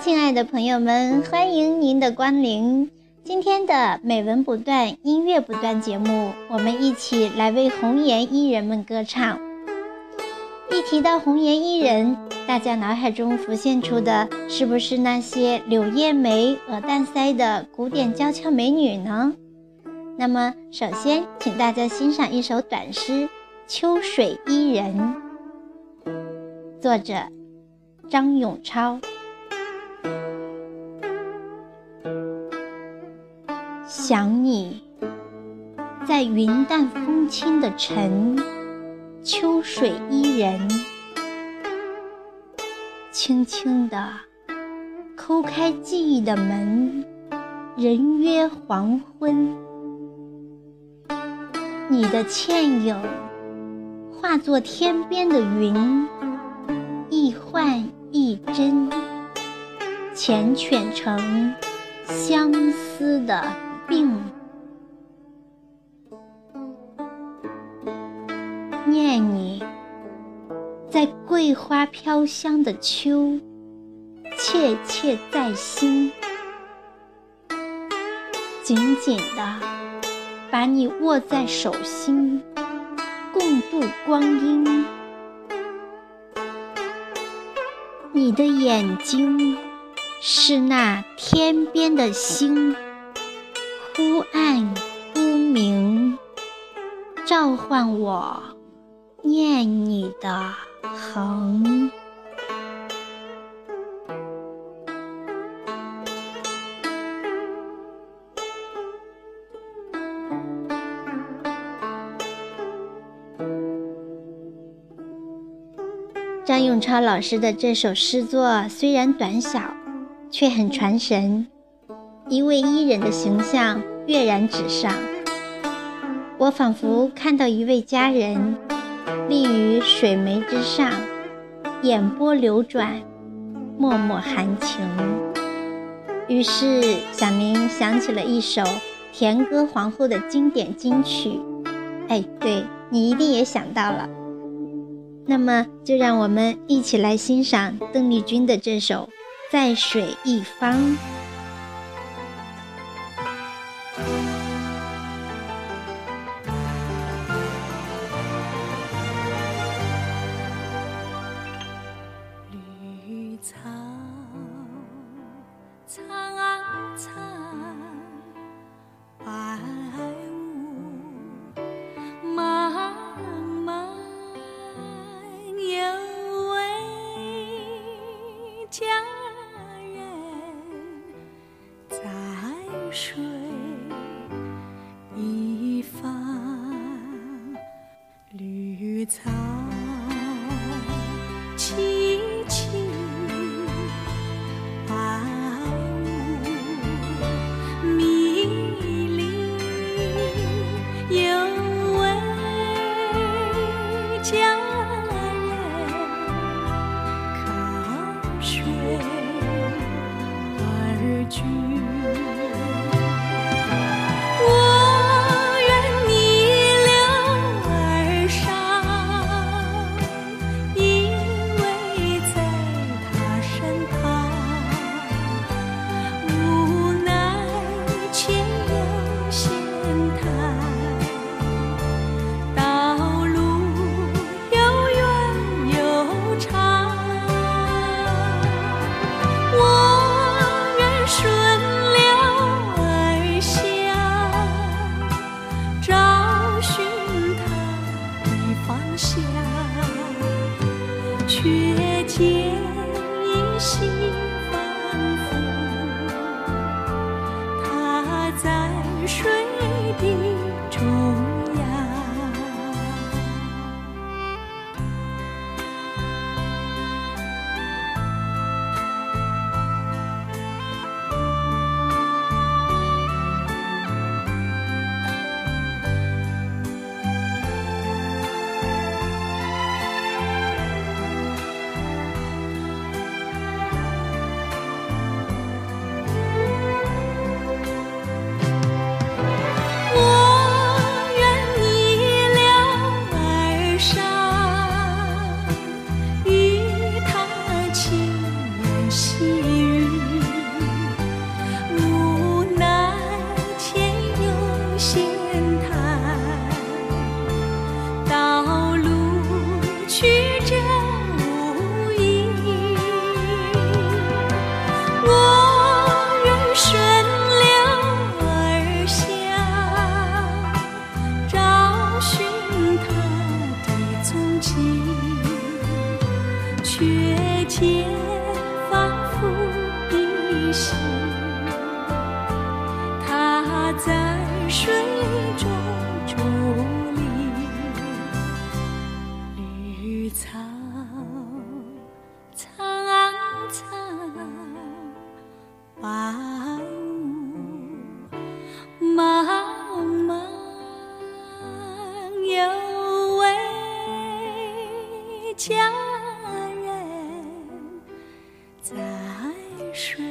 亲爱的朋友们，欢迎您的光临。今天的美文不断，音乐不断节目，我们一起来为红颜艺人们歌唱。一提到红颜艺人，大家脑海中浮现出的是不是那些柳叶眉、鹅蛋腮的古典娇俏美女呢？那么，首先请大家欣赏一首短诗《秋水伊人》，作者张永超。想你，在云淡风轻的晨，秋水伊人，轻轻地抠开记忆的门，人约黄昏。你的倩影化作天边的云，一幻一真，缱绻成相思的。在桂花飘香的秋，切切在心，紧紧的把你握在手心，共度光阴。你的眼睛是那天边的星。忽暗忽明，召唤我念你的横。张永超老师的这首诗作虽然短小，却很传神。一位伊人的形象跃然纸上，我仿佛看到一位佳人立于水湄之上，眼波流转，脉脉含情。于是小明想起了一首田歌皇后的经典金曲，哎，对你一定也想到了。那么就让我们一起来欣赏邓丽君的这首《在水一方》。苍白雾茫茫有位佳人在水流。些。些。在水